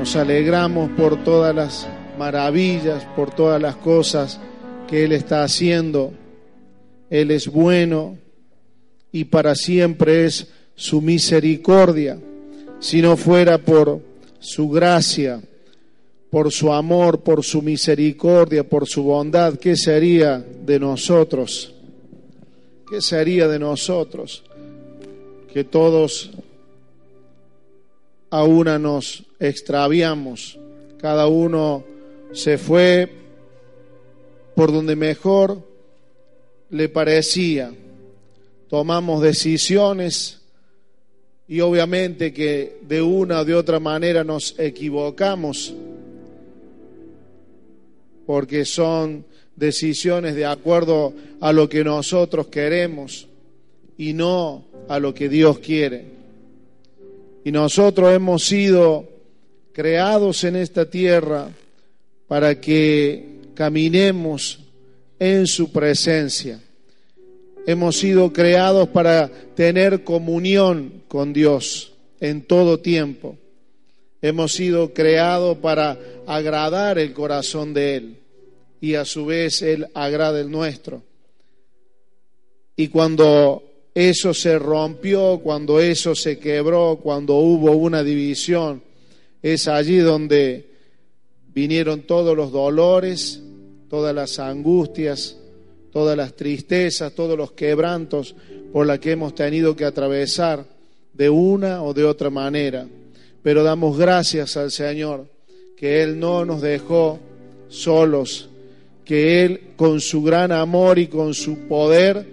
Nos alegramos por todas las maravillas, por todas las cosas que Él está haciendo. Él es bueno y para siempre es su misericordia. Si no fuera por su gracia, por su amor, por su misericordia, por su bondad, ¿qué sería de nosotros? ¿Qué sería de nosotros? Que todos a una nos extraviamos, cada uno se fue por donde mejor le parecía, tomamos decisiones y obviamente que de una o de otra manera nos equivocamos porque son decisiones de acuerdo a lo que nosotros queremos y no a lo que Dios quiere. Y nosotros hemos sido creados en esta tierra para que caminemos en su presencia. Hemos sido creados para tener comunión con Dios en todo tiempo. Hemos sido creados para agradar el corazón de Él y a su vez Él agrada el nuestro. Y cuando eso se rompió, cuando eso se quebró, cuando hubo una división, es allí donde vinieron todos los dolores, todas las angustias, todas las tristezas, todos los quebrantos por la que hemos tenido que atravesar de una o de otra manera. Pero damos gracias al Señor que Él no nos dejó solos, que Él con su gran amor y con su poder,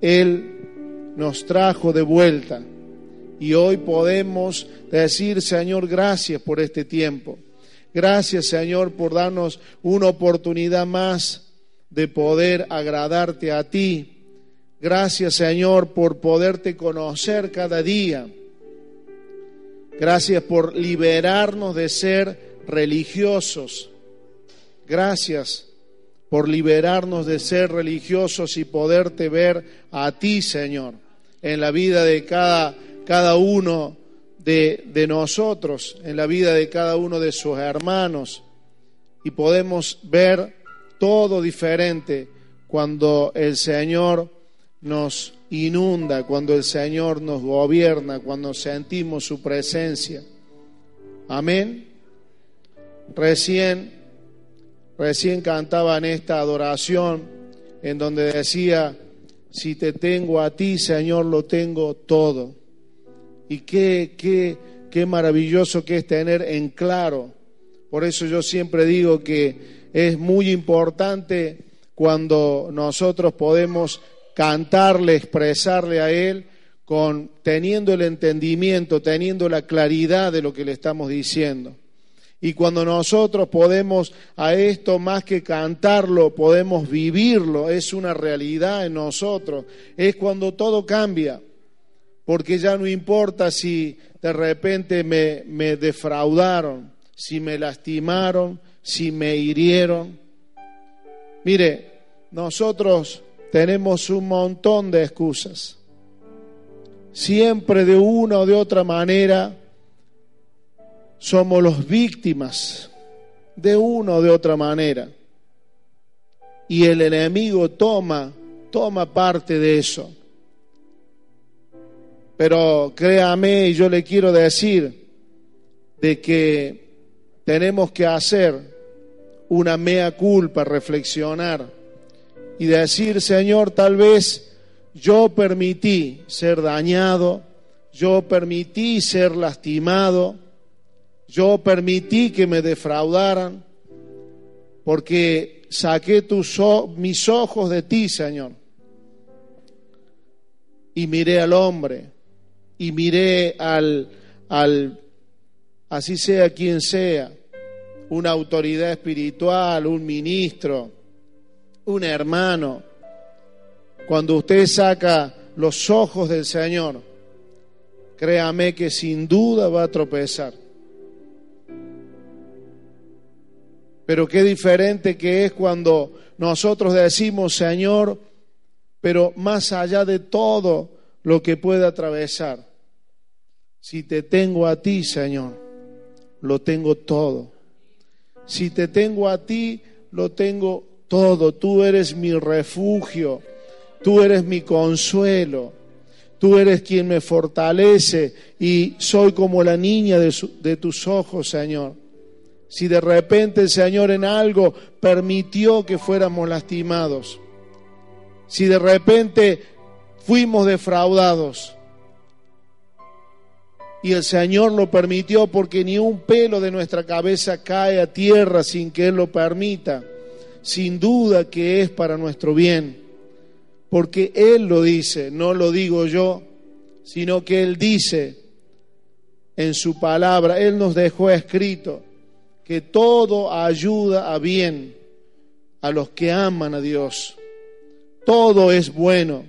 Él nos trajo de vuelta. Y hoy podemos decir, Señor, gracias por este tiempo. Gracias, Señor, por darnos una oportunidad más de poder agradarte a ti. Gracias, Señor, por poderte conocer cada día. Gracias por liberarnos de ser religiosos. Gracias por liberarnos de ser religiosos y poderte ver a ti, Señor, en la vida de cada, cada uno de, de nosotros, en la vida de cada uno de sus hermanos. Y podemos ver todo diferente cuando el Señor nos inunda, cuando el Señor nos gobierna, cuando sentimos su presencia. Amén. Recién, recién cantaba en esta adoración en donde decía, si te tengo a ti, Señor, lo tengo todo. Y qué, qué, qué maravilloso que es tener en claro. Por eso yo siempre digo que es muy importante cuando nosotros podemos cantarle, expresarle a Él con teniendo el entendimiento, teniendo la claridad de lo que le estamos diciendo. Y cuando nosotros podemos a esto más que cantarlo, podemos vivirlo, es una realidad en nosotros, es cuando todo cambia, porque ya no importa si de repente me, me defraudaron, si me lastimaron, si me hirieron. Mire, nosotros tenemos un montón de excusas. Siempre de una o de otra manera somos los víctimas de una o de otra manera. Y el enemigo toma, toma parte de eso. Pero créame, y yo le quiero decir de que tenemos que hacer una mea culpa, reflexionar y decir, Señor, tal vez yo permití ser dañado, yo permití ser lastimado, yo permití que me defraudaran, porque saqué tus, mis ojos de ti, Señor. Y miré al hombre, y miré al, al así sea quien sea, una autoridad espiritual, un ministro, un hermano, cuando usted saca los ojos del Señor, créame que sin duda va a tropezar. Pero qué diferente que es cuando nosotros decimos, Señor, pero más allá de todo lo que pueda atravesar, si te tengo a ti, Señor, lo tengo todo. Si te tengo a ti, lo tengo todo. Tú eres mi refugio, tú eres mi consuelo, tú eres quien me fortalece y soy como la niña de, tus ojos, Señor. Si de repente el Señor en algo permitió que fuéramos lastimados, si de repente fuimos defraudados, y el Señor lo permitió porque ni un pelo de nuestra cabeza cae a tierra sin que Él lo permita. Sin duda que es para nuestro bien, porque Él lo dice, no lo digo yo, sino que Él dice en su palabra, Él nos dejó escrito que todo ayuda a bien a los que aman a Dios. Todo es bueno,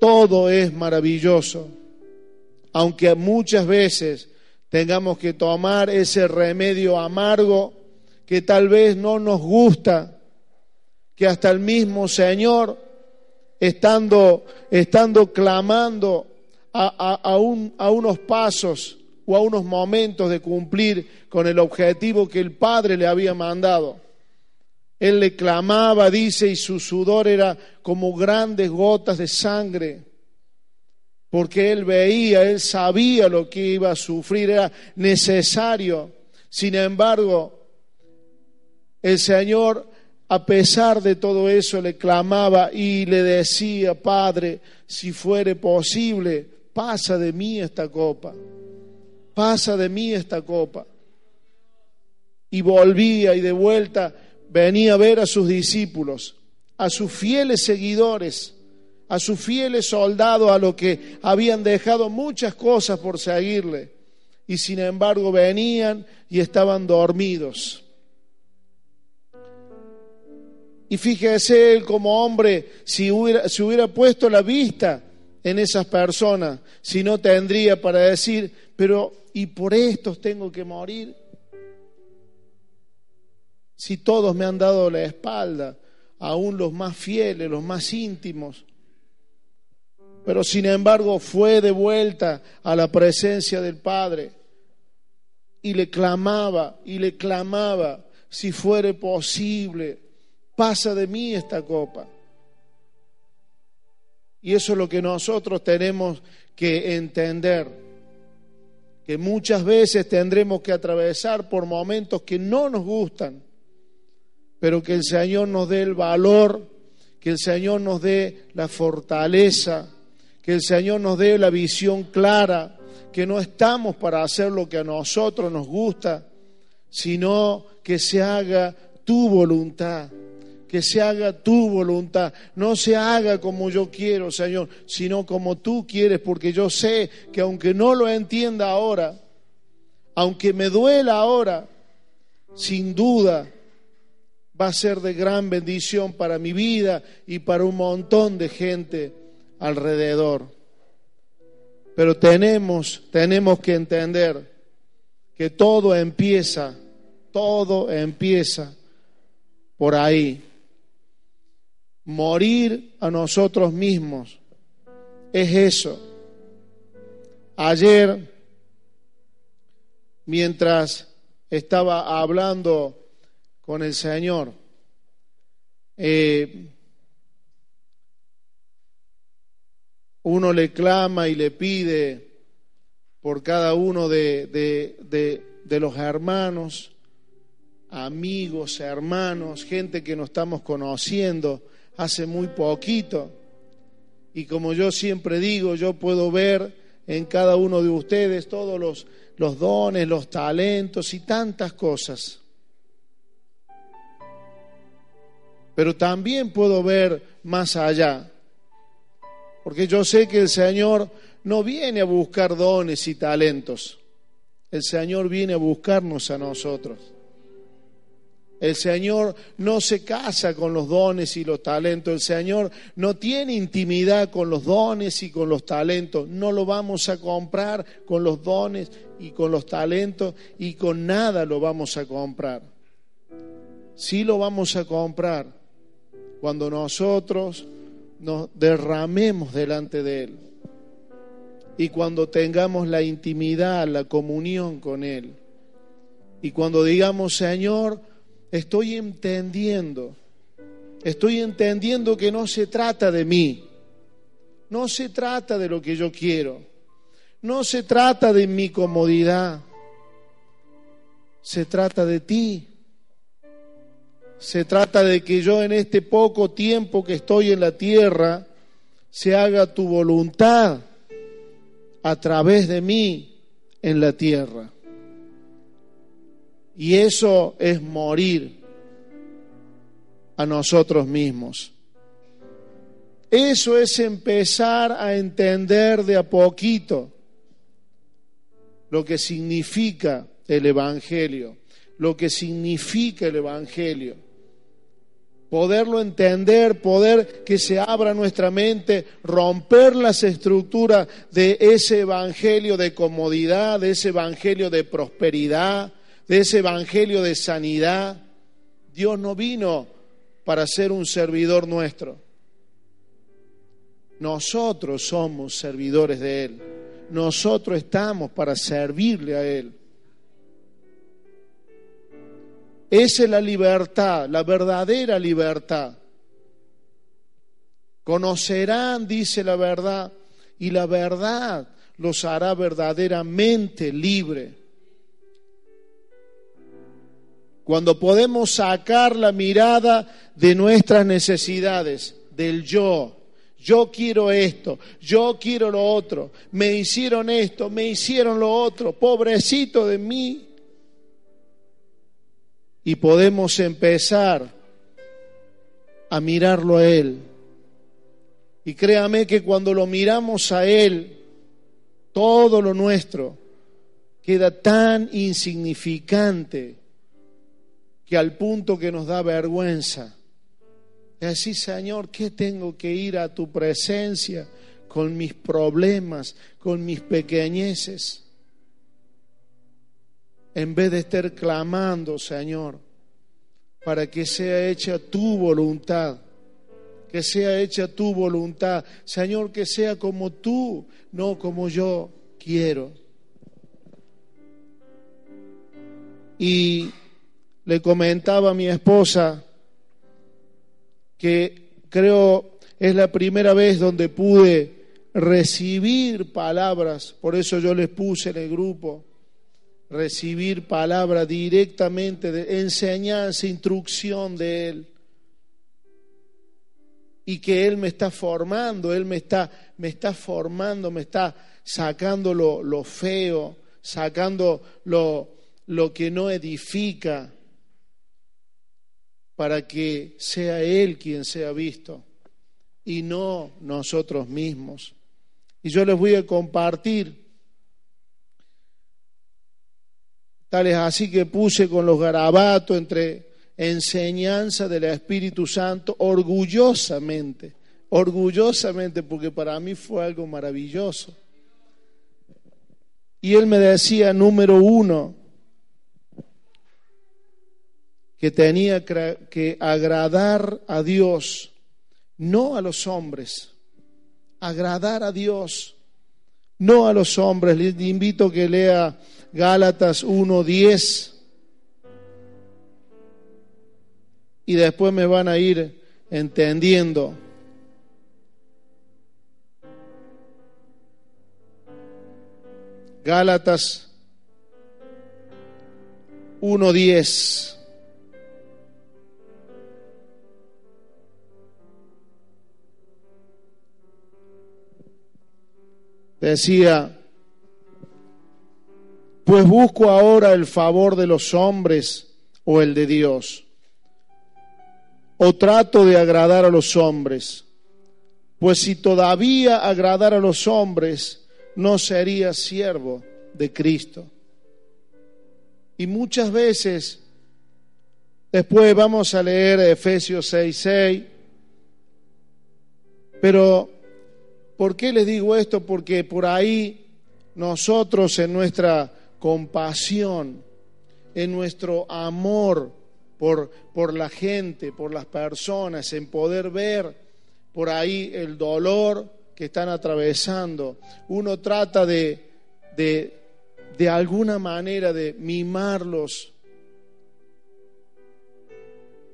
todo es maravilloso aunque muchas veces tengamos que tomar ese remedio amargo que tal vez no nos gusta, que hasta el mismo Señor, estando, estando clamando a, a, unos pasos a unos momentos de cumplir con el objetivo que el Padre le había mandado. Él le clamaba, dice, y su sudor era como grandes gotas de sangre porque él veía, él sabía lo que iba a sufrir, era necesario. Sin embargo, el Señor, a pesar de todo eso, le clamaba y le decía, Padre, si fuere posible, pasa de mí esta copa, pasa de mí esta copa. Y volvía y de vuelta venía a ver a sus discípulos, a sus fieles seguidores a sus fieles soldados, a los que habían dejado muchas cosas por seguirle, y sin embargo venían y estaban dormidos. Y fíjese él como hombre, si hubiera, hubiera puesto la vista en esas personas, si no tendría para decir, pero ¿y por estos tengo que morir? Si todos me han dado la espalda, aún los más fieles, los más íntimos, pero sin embargo fue de vuelta a la presencia del Padre y le clamaba y le clamaba, si fuere posible, pasa de mí esta copa. Y eso es lo que nosotros tenemos que entender, que muchas veces tendremos que atravesar por momentos que no nos gustan, pero que el Señor nos dé el valor, que el Señor nos dé la fortaleza que el Señor nos dé la visión clara, que no estamos para hacer lo que a nosotros nos gusta, sino que se haga tu voluntad, que se haga tu voluntad, no se haga como yo quiero, Señor, sino como tú quieres, porque yo sé que aunque no lo entienda ahora, aunque me duela ahora, sin duda va a ser de gran bendición para mi vida y para un montón de gente alrededor. Pero tenemos, tenemos que entender que todo empieza, todo empieza por ahí. Morir a nosotros mismos es eso. Ayer, mientras estaba hablando con el Señor, eh, uno le clama y le pide por cada uno de, de, los hermanos, amigos, hermanos, gente que nos estamos conociendo hace muy poquito. Y como yo siempre digo, yo puedo ver en cada uno de ustedes todos los, dones, los talentos y tantas cosas. Pero también puedo ver más allá porque yo sé que el Señor no viene a buscar dones y talentos. El Señor viene a buscarnos a nosotros. El Señor no se casa con los dones y los talentos. El Señor no tiene intimidad con los dones y con los talentos. No lo vamos a comprar con los dones y con los talentos y con nada lo vamos a comprar. Sí lo vamos a comprar cuando nosotros nos derramemos delante de Él y cuando tengamos la intimidad, la comunión con Él. Y cuando digamos, Señor, estoy entendiendo, estoy entendiendo que no se trata de mí, no se trata de lo que yo quiero, no se trata de mi comodidad, se trata de ti. Se trata de que yo en este poco tiempo que estoy en la tierra, se haga tu voluntad a través de mí en la tierra. Y eso es morir a nosotros mismos. Eso es empezar a entender de a poquito lo que significa el Evangelio, lo que significa el Evangelio. Poderlo entender, poder que se abra nuestra mente, romper las estructuras de ese Evangelio de comodidad, de ese Evangelio de prosperidad, de ese Evangelio de sanidad. Dios no vino para ser un servidor nuestro. Nosotros somos servidores de Él. Nosotros estamos para servirle a Él. Esa es la libertad, la verdadera libertad. Conocerán, dice la verdad, y la verdad los hará verdaderamente libre. Cuando podemos sacar la mirada de nuestras necesidades, del yo, yo quiero esto, yo quiero lo otro, me hicieron esto, me hicieron lo otro, pobrecito de mí, y podemos empezar a mirarlo a Él. Y créame que cuando lo miramos a Él, todo lo nuestro queda tan insignificante que al punto que nos da vergüenza. Es así, Señor, ¿qué tengo que ir a tu presencia con mis problemas, con mis pequeñeces? en vez de estar clamando, Señor, para que sea hecha tu voluntad, que sea hecha tu voluntad, Señor, que sea como tú, no como yo quiero. Y le comentaba a mi esposa que creo es la primera vez donde pude recibir palabras, por eso yo les puse en el grupo, recibir palabra directamente de enseñanza, instrucción de Él. Y que Él me está formando, Él me está, me está formando, me está sacando lo, lo feo, sacando lo, lo que no edifica, para que sea Él quien sea visto y no nosotros mismos. Y yo les voy a compartir Tal es así que puse con los garabatos entre enseñanza del Espíritu Santo orgullosamente, orgullosamente, porque para mí fue algo maravilloso. Y él me decía, número uno, que tenía que agradar a Dios, no a los hombres, agradar a Dios, no a los hombres. Les invito a que lea Gálatas 1.10. Y después me van a ir entendiendo. Gálatas 1.10. Decía, pues busco ahora el favor de los hombres o el de Dios. O trato de agradar a los hombres. Pues si todavía agradar a los hombres, no sería siervo de Cristo. Y muchas veces, después vamos a leer Efesios 6:6, pero ¿por qué les digo esto? Porque por ahí nosotros en nuestra compasión, en nuestro amor por, por la gente, por las personas, en poder ver por ahí el dolor que están atravesando. Uno trata de, de, de alguna manera de mimarlos.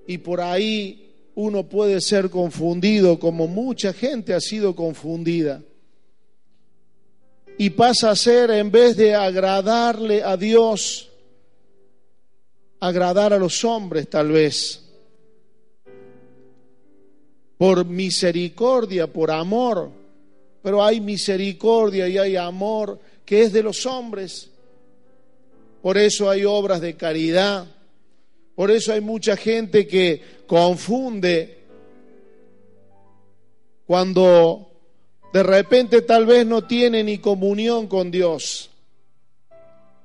Y por ahí uno puede ser confundido, como mucha gente ha sido confundida. Y pasa a ser, en vez de agradarle a Dios, agradar a los hombres tal vez. Por misericordia, por amor. Pero hay misericordia y hay amor que es de los hombres. Por eso hay obras de caridad. Por eso hay mucha gente que confunde cuando de repente tal vez no tiene ni comunión con Dios.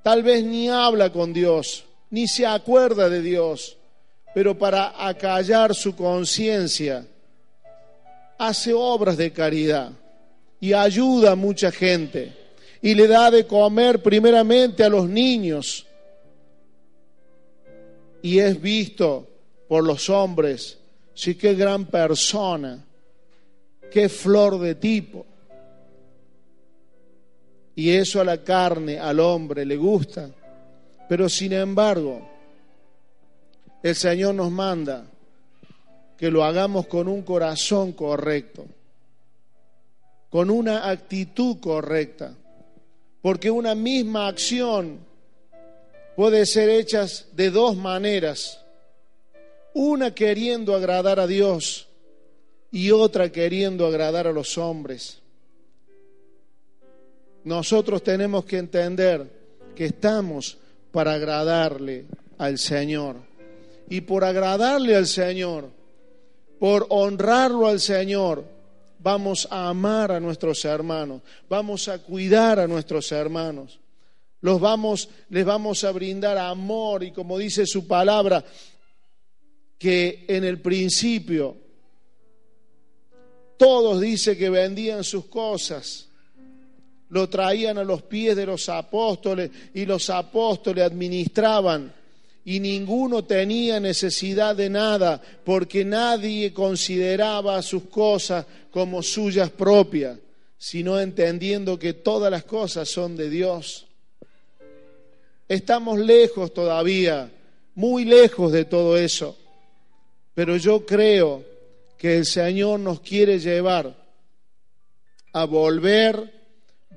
Tal vez ni habla con Dios ni se acuerda de Dios, pero para acallar su conciencia hace obras de caridad y ayuda a mucha gente y le da de comer primeramente a los niños y es visto por los hombres, sí qué gran persona, qué flor de tipo. Y eso a la carne, al hombre, le gusta. Pero sin embargo, el Señor nos manda que lo hagamos con un corazón correcto, con una actitud correcta, porque una misma acción puede ser hecha de dos maneras, una queriendo agradar a Dios y otra queriendo agradar a los hombres. Nosotros tenemos que entender que estamos para agradarle al Señor. Y por agradarle al Señor, por honrarlo al Señor, vamos a amar a nuestros hermanos, vamos a cuidar a nuestros hermanos. Los vamos, les vamos a brindar amor y como dice su palabra, que en el principio todos dice que vendían sus cosas lo traían a los pies de los apóstoles y los apóstoles administraban y ninguno tenía necesidad de nada porque nadie consideraba sus cosas como suyas propias, sino entendiendo que todas las cosas son de Dios. Estamos lejos todavía, muy lejos de todo eso, pero yo creo que el Señor nos quiere llevar a volver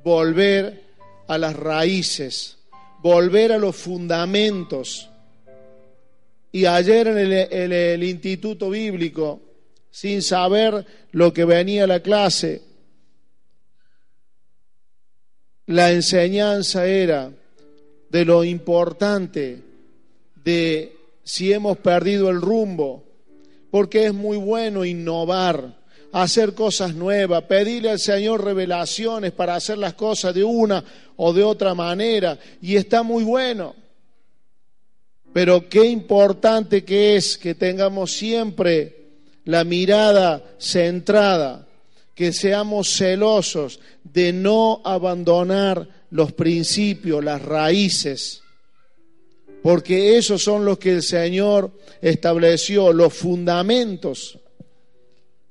volver a las raíces, volver a los fundamentos. Y ayer en el, instituto bíblico, sin saber lo que venía la clase, la enseñanza era de lo importante de si hemos perdido el rumbo, porque es muy bueno innovar hacer cosas nuevas, pedirle al Señor revelaciones para hacer las cosas de una o de otra manera. Y está muy bueno. Pero qué importante que es que tengamos siempre la mirada centrada, que seamos celosos de no abandonar los principios, las raíces, porque esos son los que el Señor estableció, los fundamentos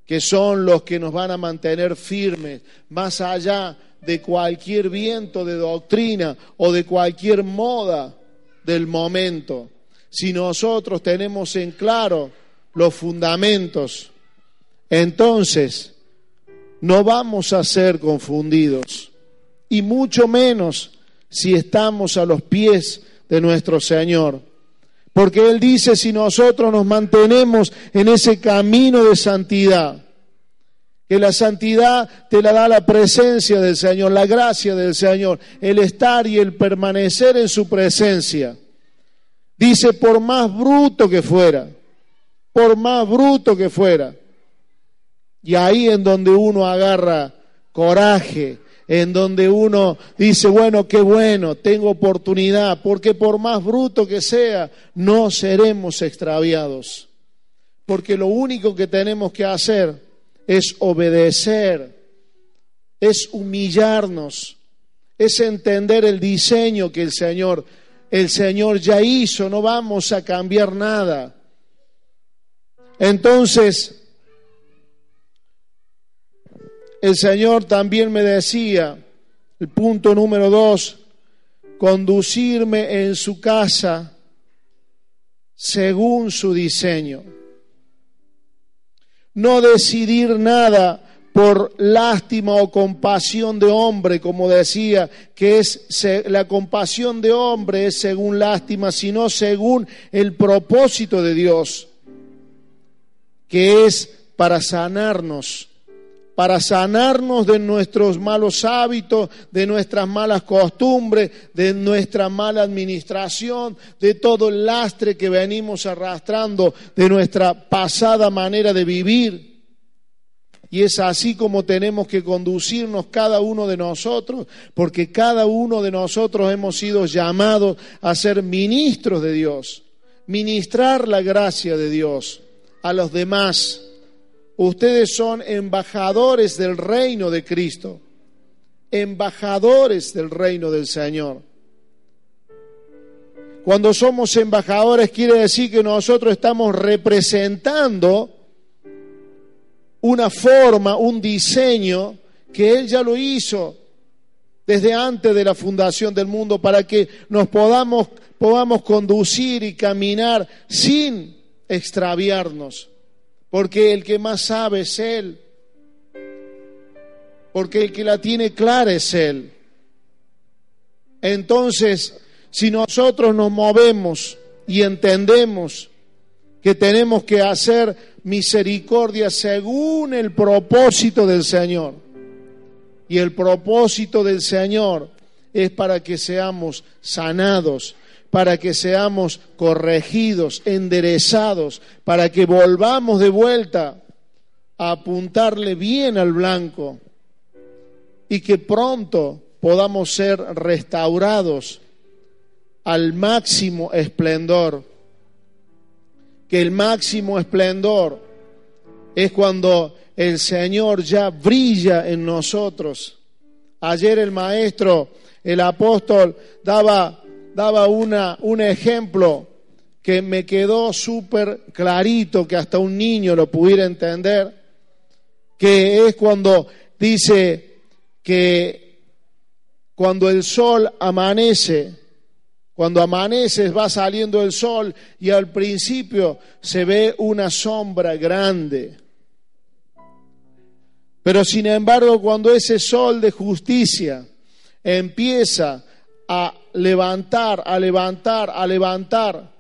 que son los que nos van a mantener firmes, más allá de cualquier viento de doctrina o de cualquier moda del momento. Si nosotros tenemos en claro los fundamentos, entonces no vamos a ser confundidos, y mucho menos si estamos a los pies de nuestro Señor. Porque Él dice, si nosotros nos mantenemos en ese camino de santidad, que la santidad te la da la presencia del Señor, la gracia del Señor, el estar y el permanecer en su presencia. Dice, por más bruto que fuera, por más bruto que fuera. Y ahí en donde uno agarra coraje, en donde uno dice, bueno, qué bueno, tengo oportunidad, porque por más bruto que sea, no seremos extraviados. Porque lo único que tenemos que hacer es obedecer, es humillarnos, es entender el diseño que el Señor, el Señor ya hizo, no vamos a cambiar nada. Entonces, el Señor también me decía, el punto número dos, conducirme en su casa según su diseño. No decidir nada por lástima o compasión de hombre, como decía, que es la compasión de hombre es según lástima, sino según el propósito de Dios, que es para sanarnos, para sanarnos de nuestros malos hábitos, de nuestras malas costumbres, de nuestra mala administración, de todo el lastre que venimos arrastrando, de nuestra pasada manera de vivir. Y es así como tenemos que conducirnos cada uno de nosotros, porque cada uno de nosotros hemos sido llamados a ser ministros de Dios, ministrar la gracia de Dios a los demás. Ustedes son embajadores del reino de Cristo, embajadores del reino del Señor. Cuando somos embajadores quiere decir que nosotros estamos representando una forma, un diseño que Él ya lo hizo desde antes de la fundación del mundo para que nos podamos, podamos conducir y caminar sin extraviarnos, porque el que más sabe es Él, porque el que la tiene clara es Él. Entonces, si nosotros nos movemos y entendemos que tenemos que hacer misericordia según el propósito del Señor. Y el propósito del Señor es para que seamos sanados, para que seamos corregidos, enderezados, para que volvamos de vuelta a apuntarle bien al blanco y que pronto podamos ser restaurados al máximo esplendor que el máximo esplendor es cuando el Señor ya brilla en nosotros. Ayer el maestro, el apóstol, daba, daba una, un ejemplo que me quedó súper clarito, que hasta un niño lo pudiera entender, que es cuando dice que cuando el sol amanece, cuando amanece va saliendo el sol y al principio se ve una sombra grande. Pero sin embargo, cuando ese sol de justicia empieza a levantar, a levantar, a levantar,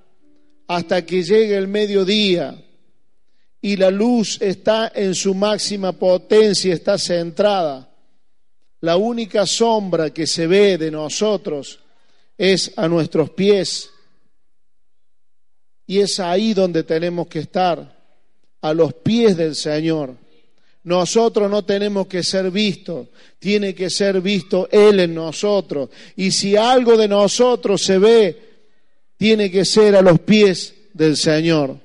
hasta que llegue el mediodía y la luz está en su máxima potencia, está centrada, la única sombra que se ve de nosotros es a nuestros pies. Y es ahí donde tenemos que estar, a los pies del Señor. Nosotros no tenemos que ser vistos, tiene que ser visto Él en nosotros. Y si algo de nosotros se ve, tiene que ser a los pies del Señor.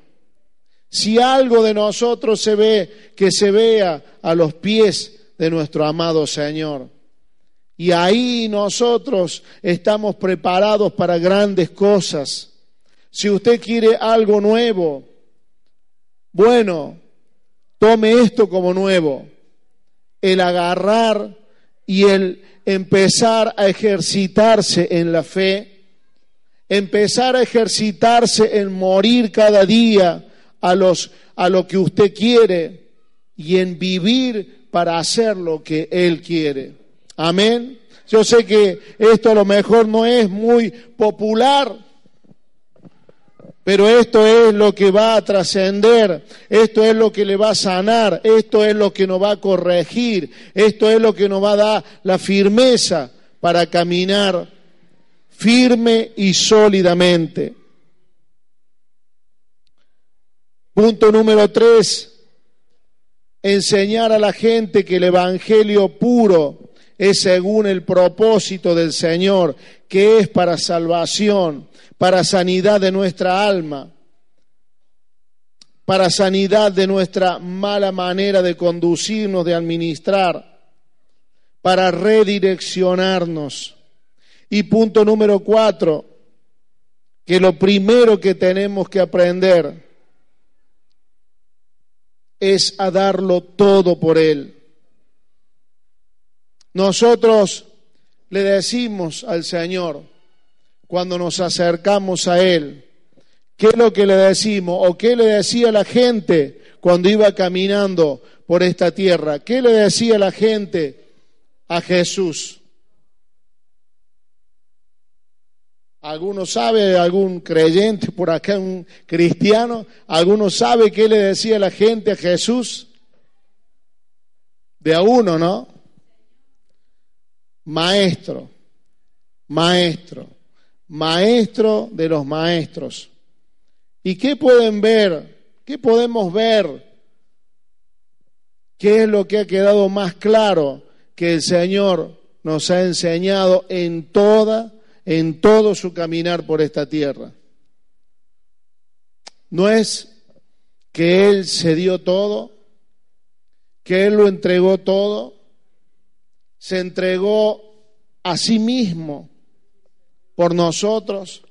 Si algo de nosotros se ve, que se vea a los pies de nuestro amado Señor. Y ahí nosotros estamos preparados para grandes cosas. Si usted quiere algo nuevo, bueno, tome esto como nuevo. El agarrar y el empezar a ejercitarse en la fe, empezar a ejercitarse en morir cada día a, los, a lo que usted quiere y en vivir para hacer lo que Él quiere. Amén. Yo sé que esto a lo mejor no es muy popular, pero esto es lo que va a trascender, esto es lo que le va a sanar, esto es lo que nos va a corregir, esto es lo que nos va a dar la firmeza para caminar firme y sólidamente. Punto número tres, enseñar a la gente que el Evangelio puro es según el propósito del Señor, que es para salvación, para sanidad de nuestra alma, para sanidad de nuestra mala manera de conducirnos, de administrar, para redireccionarnos. Y punto número cuatro, que lo primero que tenemos que aprender es a darlo todo por Él Nosotros le decimos al Señor cuando nos acercamos a Él, ¿qué es lo que le decimos? ¿O qué le decía la gente cuando iba caminando por esta tierra? ¿Qué le decía la gente a Jesús? ¿Alguno sabe, algún creyente por acá, un cristiano? ¿Alguno sabe qué le decía la gente a Jesús? De a uno, ¿no? Maestro, maestro, maestro de los maestros. ¿Y qué pueden ver? ¿Qué podemos ver? ¿Qué es lo que ha quedado más claro que el Señor nos ha enseñado en toda en todo su caminar por esta tierra. No es que Él se dio todo, que Él lo entregó todo, se entregó a sí mismo por nosotros.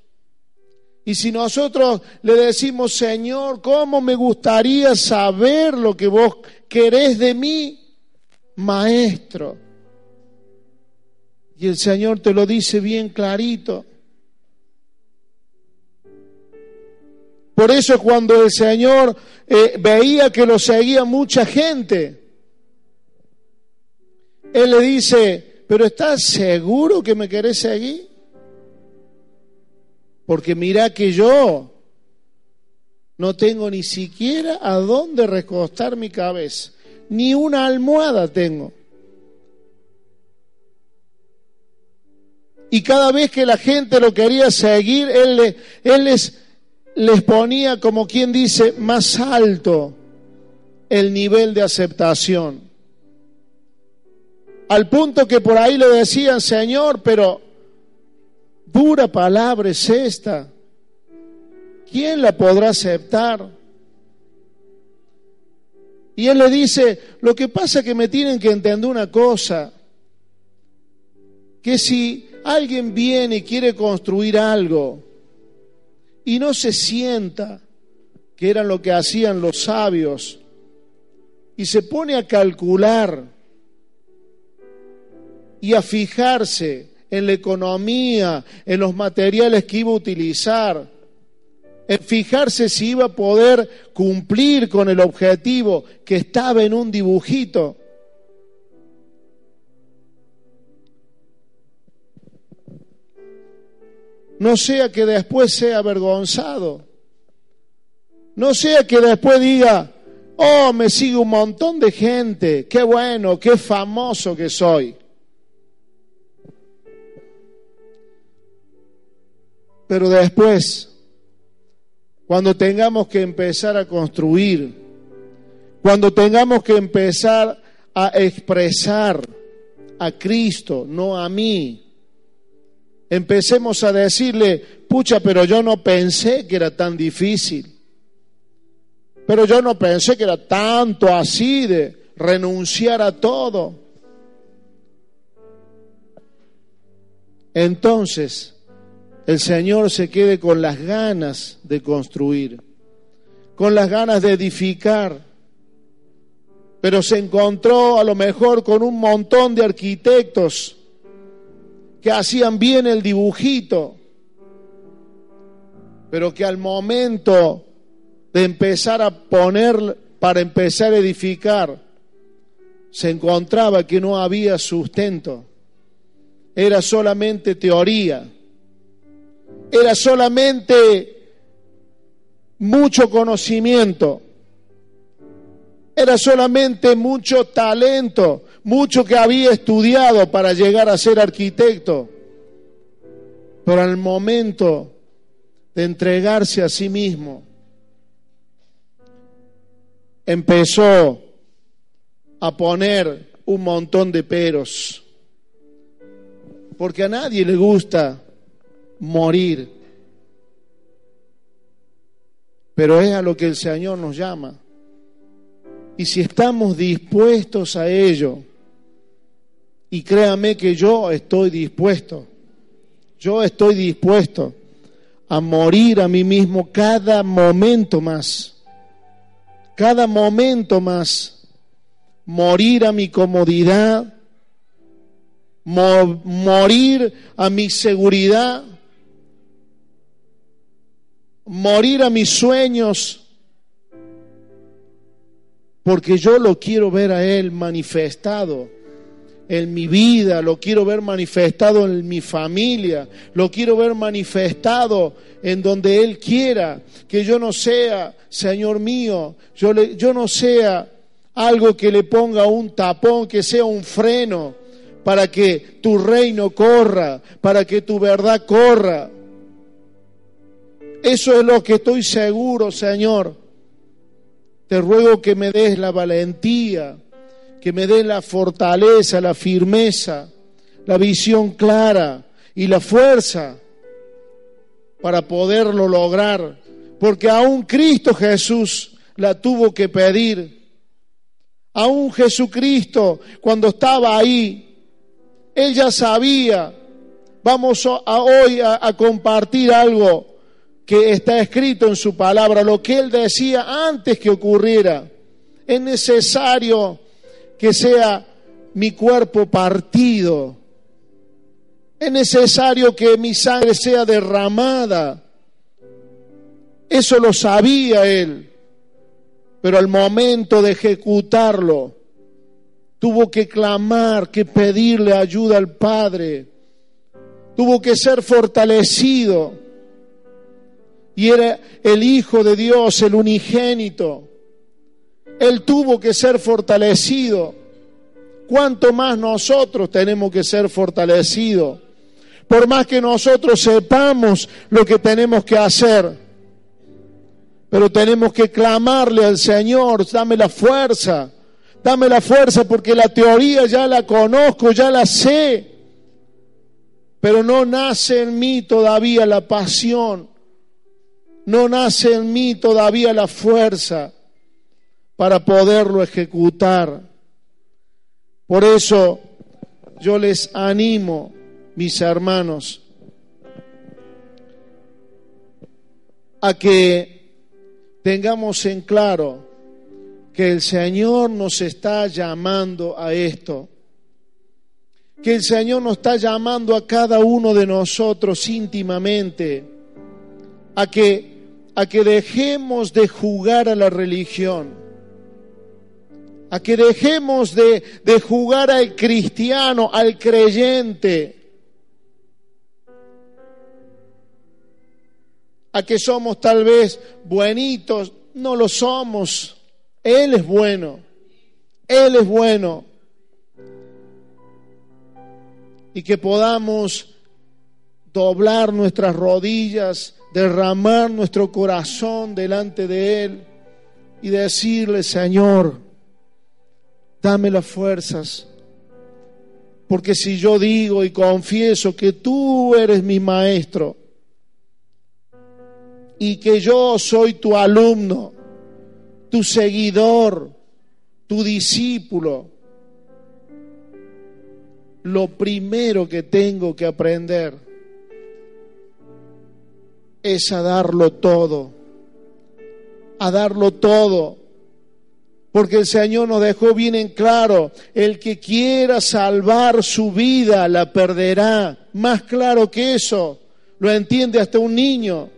Y si nosotros le decimos, Señor, ¿cómo me gustaría saber lo que vos querés de mí, Maestro? Y el Señor te lo dice bien clarito. Por eso cuando el Señor eh, veía que lo seguía mucha gente, Él le dice, pero ¿estás seguro que me querés seguir? Porque mira que yo no tengo ni siquiera a dónde recostar mi cabeza, ni una almohada tengo. Y cada vez que la gente lo quería seguir, él, él les, les ponía, como quien dice, más alto el nivel de aceptación. Al punto que por ahí le decían, Señor, pero dura palabra es esta. ¿Quién la podrá aceptar? Y él le dice, lo que pasa es que me tienen que entender una cosa, que si alguien viene y quiere construir algo y no se sienta, que era lo que hacían los sabios, y se pone a calcular y a fijarse en la economía, en los materiales que iba a utilizar, en fijarse si iba a poder cumplir con el objetivo que estaba en un dibujito. No sea que después sea avergonzado. No sea que después diga, oh, me sigue un montón de gente, qué bueno, qué famoso que soy. Pero después, cuando tengamos que empezar a construir, cuando tengamos que empezar a expresar a Cristo, no a mí, empecemos a decirle, pucha, pero yo no pensé que era tan difícil. Pero yo no pensé que era tanto así de renunciar a todo. Entonces, el Señor se quede con las ganas de construir, con las ganas de edificar, pero se encontró a lo mejor con un montón de arquitectos que hacían bien el dibujito, pero que al momento de empezar a poner, para empezar a edificar, se encontraba que no había sustento, era solamente teoría, era solamente mucho conocimiento, era solamente mucho talento, mucho que había estudiado para llegar a ser arquitecto, pero al momento de entregarse a sí mismo, empezó a poner un montón de peros, porque a nadie le gusta morir, pero es a lo que el Señor nos llama. Y si estamos dispuestos a ello, y créame que yo estoy dispuesto, yo estoy dispuesto a morir a mí mismo cada momento más, cada momento más, morir a mi comodidad, morir a mi seguridad, morir a mis sueños, porque yo lo quiero ver a Él manifestado en mi vida, lo quiero ver manifestado en mi familia, lo quiero ver manifestado en donde Él quiera, que yo no sea, Señor mío, yo, yo no sea algo que le ponga un tapón, que sea un freno para que tu reino corra, para que tu verdad corra. Eso es lo que estoy seguro, Señor. Te ruego que me des la valentía, que me des la fortaleza, la firmeza, la visión clara y la fuerza para poderlo lograr. Porque aún Cristo Jesús la tuvo que pedir. Aún Jesucristo, cuando estaba ahí, Él ya sabía. Vamos a hoy a, a compartir algo que está escrito en su palabra, lo que Él decía antes que ocurriera. Es necesario que sea mi cuerpo partido. Es necesario que mi sangre sea derramada. Eso lo sabía él. Pero al momento de ejecutarlo, tuvo que clamar, que pedirle ayuda al Padre. Tuvo que ser fortalecido. Y era el Hijo de Dios, el unigénito. Él tuvo que ser fortalecido. ¿Cuánto más nosotros tenemos que ser fortalecidos? Por más que nosotros sepamos lo que tenemos que hacer, pero tenemos que clamarle al Señor, dame la fuerza, dame la fuerza porque la teoría ya la conozco, ya la sé, pero no nace en mí todavía la pasión, no nace en mí todavía la fuerza para poderlo ejecutar. Por eso yo les animo, mis hermanos, a que tengamos en claro que el Señor nos está llamando a esto, que el Señor nos está llamando a cada uno de nosotros íntimamente, a que, a que dejemos de jugar a la religión a que dejemos de, jugar al cristiano, al creyente, a que somos tal vez buenitos, no lo somos. Él es bueno, Él es bueno. Y que podamos doblar nuestras rodillas, derramar nuestro corazón delante de Él y decirle, Señor, dame las fuerzas. Porque si yo digo y confieso que tú eres mi maestro y que yo soy tu alumno, tu seguidor, tu discípulo, lo primero que tengo que aprender es a darlo todo, a darlo todo porque el Señor nos dejó bien en claro, el que quiera salvar su vida la perderá. Más claro que eso, lo entiende hasta un niño.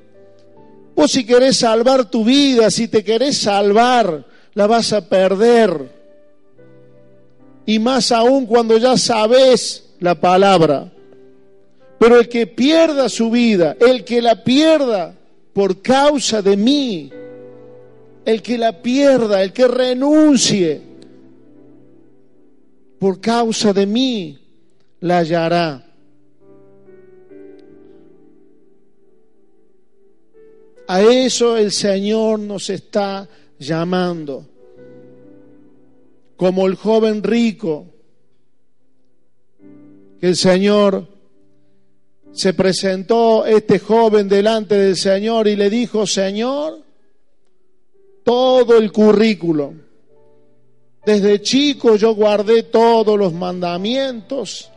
Vos si querés salvar tu vida, si te querés salvar, la vas a perder. Y más aún cuando ya sabes la palabra. Pero el que pierda su vida, el que la pierda por causa de mí, el que la pierda, el que renuncie por causa de mí, la hallará. A eso el Señor nos está llamando. Como el joven rico, que el Señor se presentó este joven delante del Señor y le dijo, Señor, todo el currículo. Desde chico yo guardé todos los mandamientos.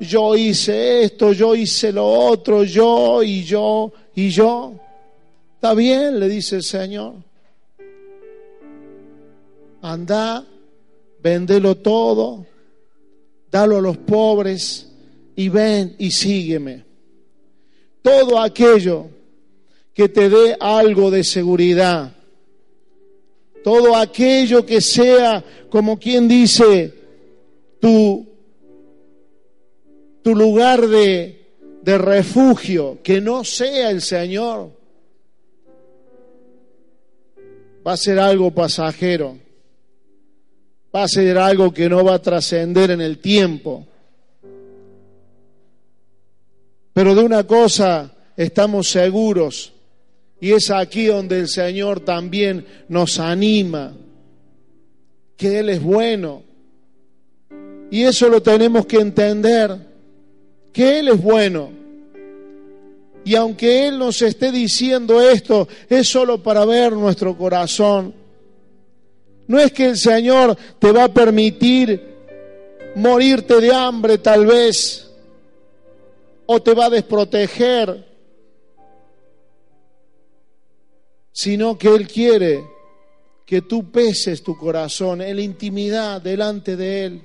Yo hice esto, yo hice lo otro, yo y yo y yo. Está bien, le dice el Señor. Anda, vendelo todo, dalo a los pobres y ven y sígueme. Todo aquello que te dé algo de seguridad, todo aquello que sea, como quien dice, tu, tu lugar de, de refugio, que no sea el Señor, va a ser algo pasajero, va a ser algo que no va a trascender en el tiempo. Pero de una cosa estamos seguros, y es aquí donde el Señor también nos anima, que Él es bueno. Y eso lo tenemos que entender, que Él es bueno. Y aunque Él nos esté diciendo esto, es solo para ver nuestro corazón. No es que el Señor te va a permitir morirte de hambre tal vez, o te va a desproteger sino que Él quiere que tú peses tu corazón en la intimidad delante de Él,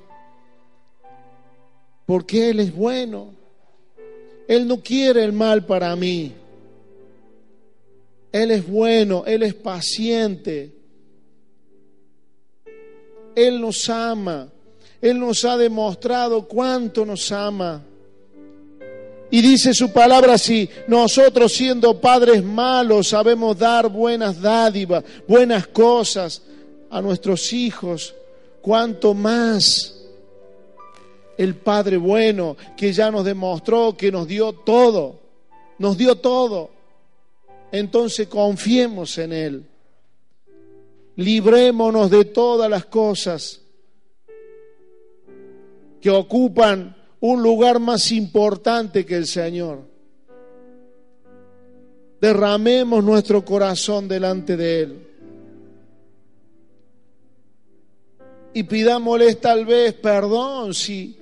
porque Él es bueno. Él no quiere el mal para mí. Él es bueno, Él es paciente. Él nos ama. Él nos ha demostrado cuánto nos ama. Y dice su palabra así, nosotros siendo padres malos sabemos dar buenas dádivas, buenas cosas a nuestros hijos, cuanto más el Padre bueno que ya nos demostró que nos dio todo, nos dio todo. Entonces confiemos en Él, librémonos de todas las cosas que ocupan un lugar más importante que el Señor. Derramemos nuestro corazón delante de Él. Y pidámosle tal vez perdón si,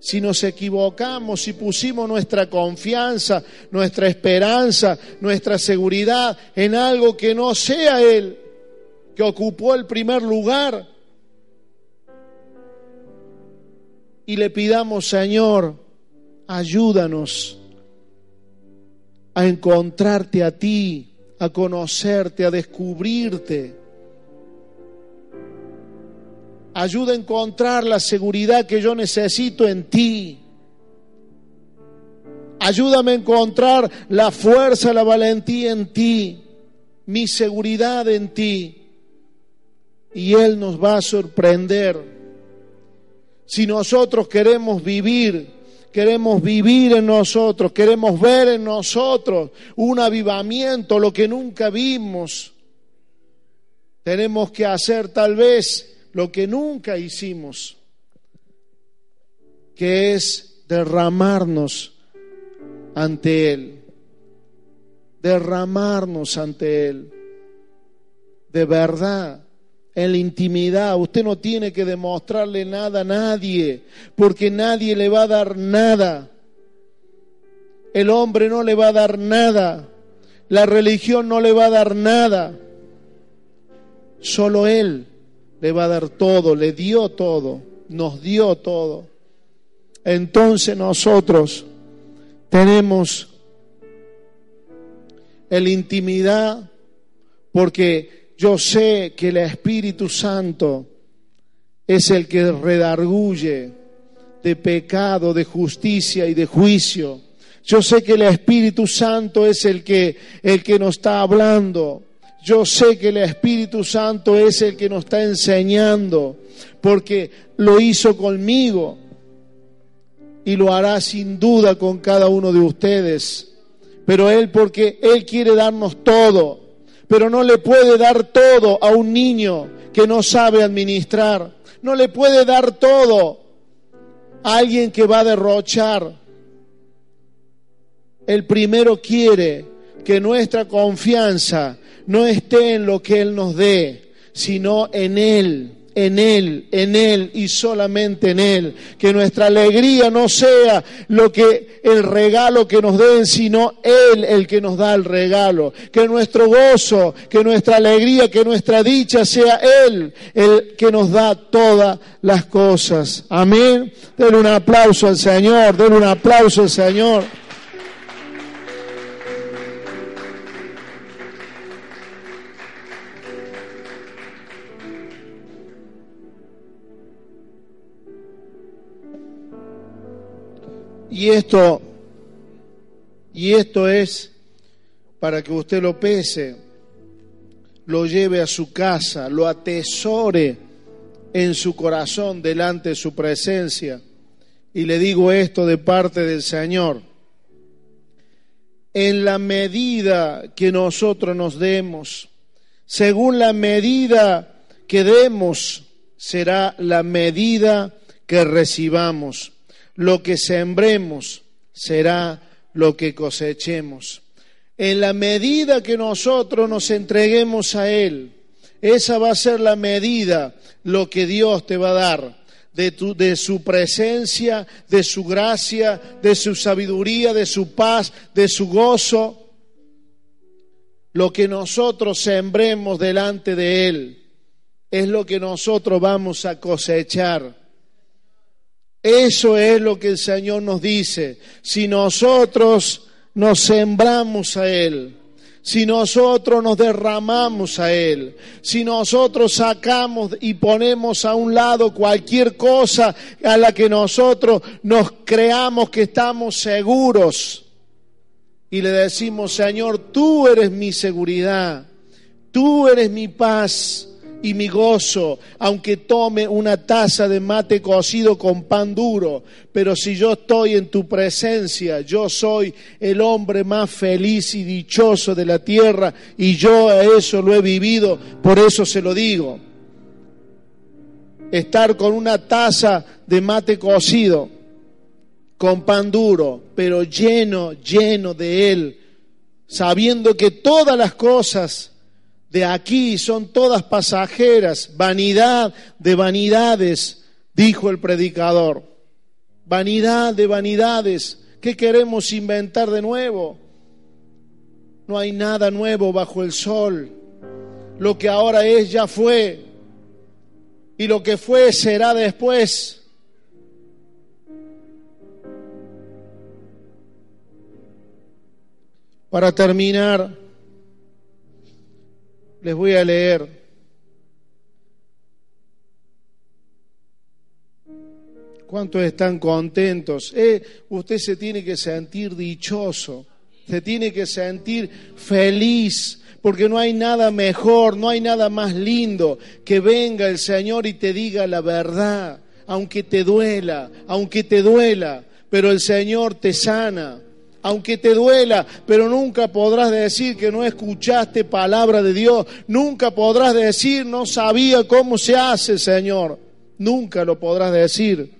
si nos equivocamos, si pusimos nuestra confianza, nuestra esperanza, nuestra seguridad en algo que no sea Él, que ocupó el primer lugar y le pidamos, Señor, ayúdanos a encontrarte a ti, a conocerte, a descubrirte. Ayuda a encontrar la seguridad que yo necesito en ti. Ayúdame a encontrar la fuerza, la valentía en ti, mi seguridad en ti. Y Él nos va a sorprender si nosotros queremos vivir, queremos vivir en nosotros, queremos ver en nosotros un avivamiento, lo que nunca vimos, tenemos que hacer tal vez lo que nunca hicimos, que es derramarnos ante Él, derramarnos ante Él, de verdad en la intimidad. Usted no tiene que demostrarle nada a nadie, porque nadie le va a dar nada. El hombre no le va a dar nada. La religión no le va a dar nada. Solo Él le va a dar todo, le dio todo, nos dio todo. Entonces nosotros tenemos la intimidad porque yo sé que el Espíritu Santo es el que redarguye de pecado, de justicia y de juicio. Yo sé que el Espíritu Santo es el que, el que nos está hablando. Yo sé que el Espíritu Santo es el que nos está enseñando, porque lo hizo conmigo y lo hará sin duda con cada uno de ustedes. Pero Él, porque Él quiere darnos todo pero no le puede dar todo a un niño que no sabe administrar. No le puede dar todo a alguien que va a derrochar. El primero quiere que nuestra confianza no esté en lo que Él nos dé, sino en Él, en Él, en Él y solamente en Él. Que nuestra alegría no sea lo que el regalo que nos den, sino Él el que nos da el regalo. Que nuestro gozo, que nuestra alegría, que nuestra dicha sea Él el que nos da todas las cosas. Amén. Denle un aplauso al Señor, denle un aplauso al Señor. Y esto, y esto es para que usted lo pese, lo lleve a su casa, lo atesore en su corazón delante de su presencia. Y le digo esto de parte del Señor. En la medida que nosotros nos demos, según la medida que demos, será la medida que recibamos lo que sembremos será lo que cosechemos. En la medida que nosotros nos entreguemos a Él, esa va a ser la medida, lo que Dios te va a dar. De, de, su presencia, de su gracia, de su sabiduría, de su paz, de su gozo. Lo que nosotros sembremos delante de Él es lo que nosotros vamos a cosechar. Eso es lo que el Señor nos dice. Si nosotros nos sembramos a Él, si nosotros nos derramamos a Él, si nosotros sacamos y ponemos a un lado cualquier cosa a la que nosotros nos creamos que estamos seguros y le decimos, Señor, tú eres mi seguridad, tú eres mi paz, y mi gozo, aunque tome una taza de mate cocido con pan duro, pero si yo estoy en tu presencia, yo soy el hombre más feliz y dichoso de la tierra y yo a eso lo he vivido, por eso se lo digo. Estar con una taza de mate cocido, con pan duro, pero lleno, lleno de él, sabiendo que todas las cosas de aquí son todas pasajeras, vanidad de vanidades, dijo el predicador. Vanidad de vanidades. ¿Qué queremos inventar de nuevo? No hay nada nuevo bajo el sol. Lo que ahora es ya fue. Y lo que fue será después. Para terminar, les voy a leer. ¿Cuántos están contentos? Eh, usted se tiene que sentir dichoso, se tiene que sentir feliz, porque no hay nada mejor, no hay nada más lindo que venga el Señor y te diga la verdad, aunque te duela, aunque te duela, pero el Señor te sana aunque te duela, pero nunca podrás decir que no escuchaste palabra de Dios, nunca podrás decir no sabía cómo se hace, Señor, nunca lo podrás decir.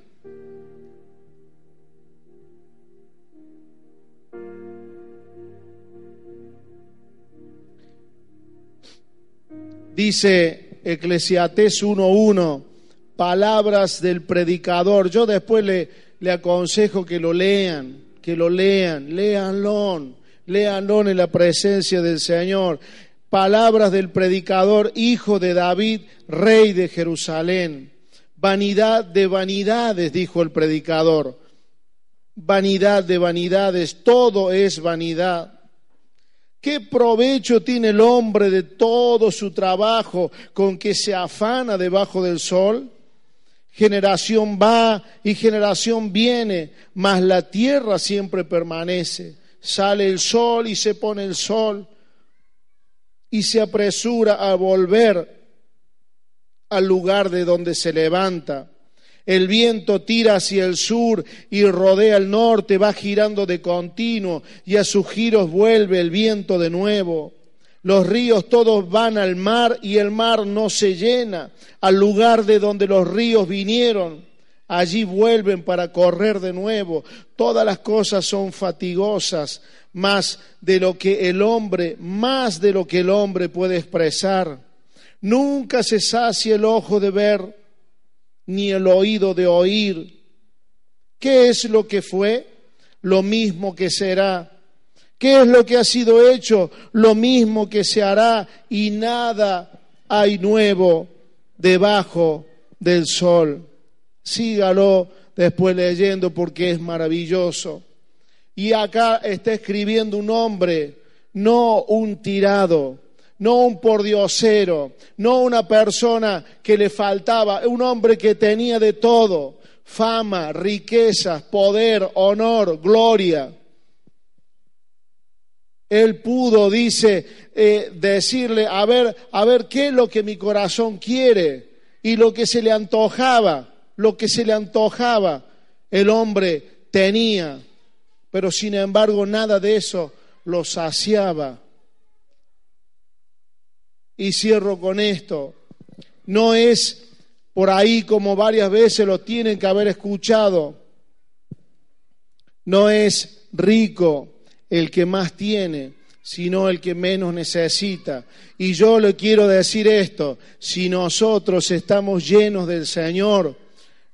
Dice Eclesiastés 1.1, palabras del predicador. Yo después le, le aconsejo que lo lean que lo lean, léanlo, léanlo en la presencia del Señor. Palabras del predicador, hijo de David, rey de Jerusalén. Vanidad de vanidades, dijo el predicador. Vanidad de vanidades, todo es vanidad. ¿Qué provecho tiene el hombre de todo su trabajo con que se afana debajo del sol? Generación va y generación viene, mas la tierra siempre permanece. Sale el sol y se pone el sol y se apresura a volver al lugar de donde se levanta. El viento tira hacia el sur y rodea el norte, va girando de continuo y a sus giros vuelve el viento de nuevo. Los ríos todos van al mar y el mar no se llena. Al lugar de donde los ríos vinieron, allí vuelven para correr de nuevo. Todas las cosas son fatigosas, más de lo que el hombre, más de lo que el hombre puede expresar. Nunca se sacia el ojo de ver, ni el oído de oír. ¿Qué es lo que fue? Lo mismo que será. ¿Qué es lo que ha sido hecho? Lo mismo que se hará y nada hay nuevo debajo del sol. Sígalo después leyendo porque es maravilloso. Y acá está escribiendo un hombre, no un tirado, no un pordiosero, no una persona que le faltaba, un hombre que tenía de todo, fama, riquezas, poder, honor, gloria. Él pudo, dice, eh, decirle, a ver, a ver qué es lo que mi corazón quiere y lo que se le antojaba, lo que se le antojaba, el hombre tenía, pero sin embargo nada de eso lo saciaba. Y cierro con esto, no es por ahí como varias veces lo tienen que haber escuchado, no es rico el que más tiene, sino el que menos necesita. Y yo le quiero decir esto, si nosotros estamos llenos del Señor,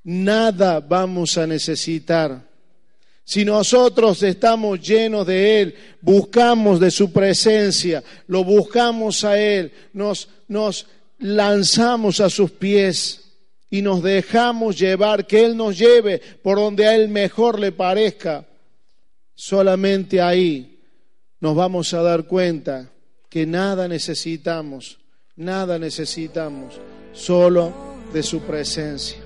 nada vamos a necesitar. Si nosotros estamos llenos de Él, buscamos de su presencia, lo buscamos a Él, nos, nos lanzamos a sus pies y nos dejamos llevar, que Él nos lleve por donde a Él mejor le parezca, solamente ahí nos vamos a dar cuenta que nada necesitamos, nada necesitamos, solo de su presencia.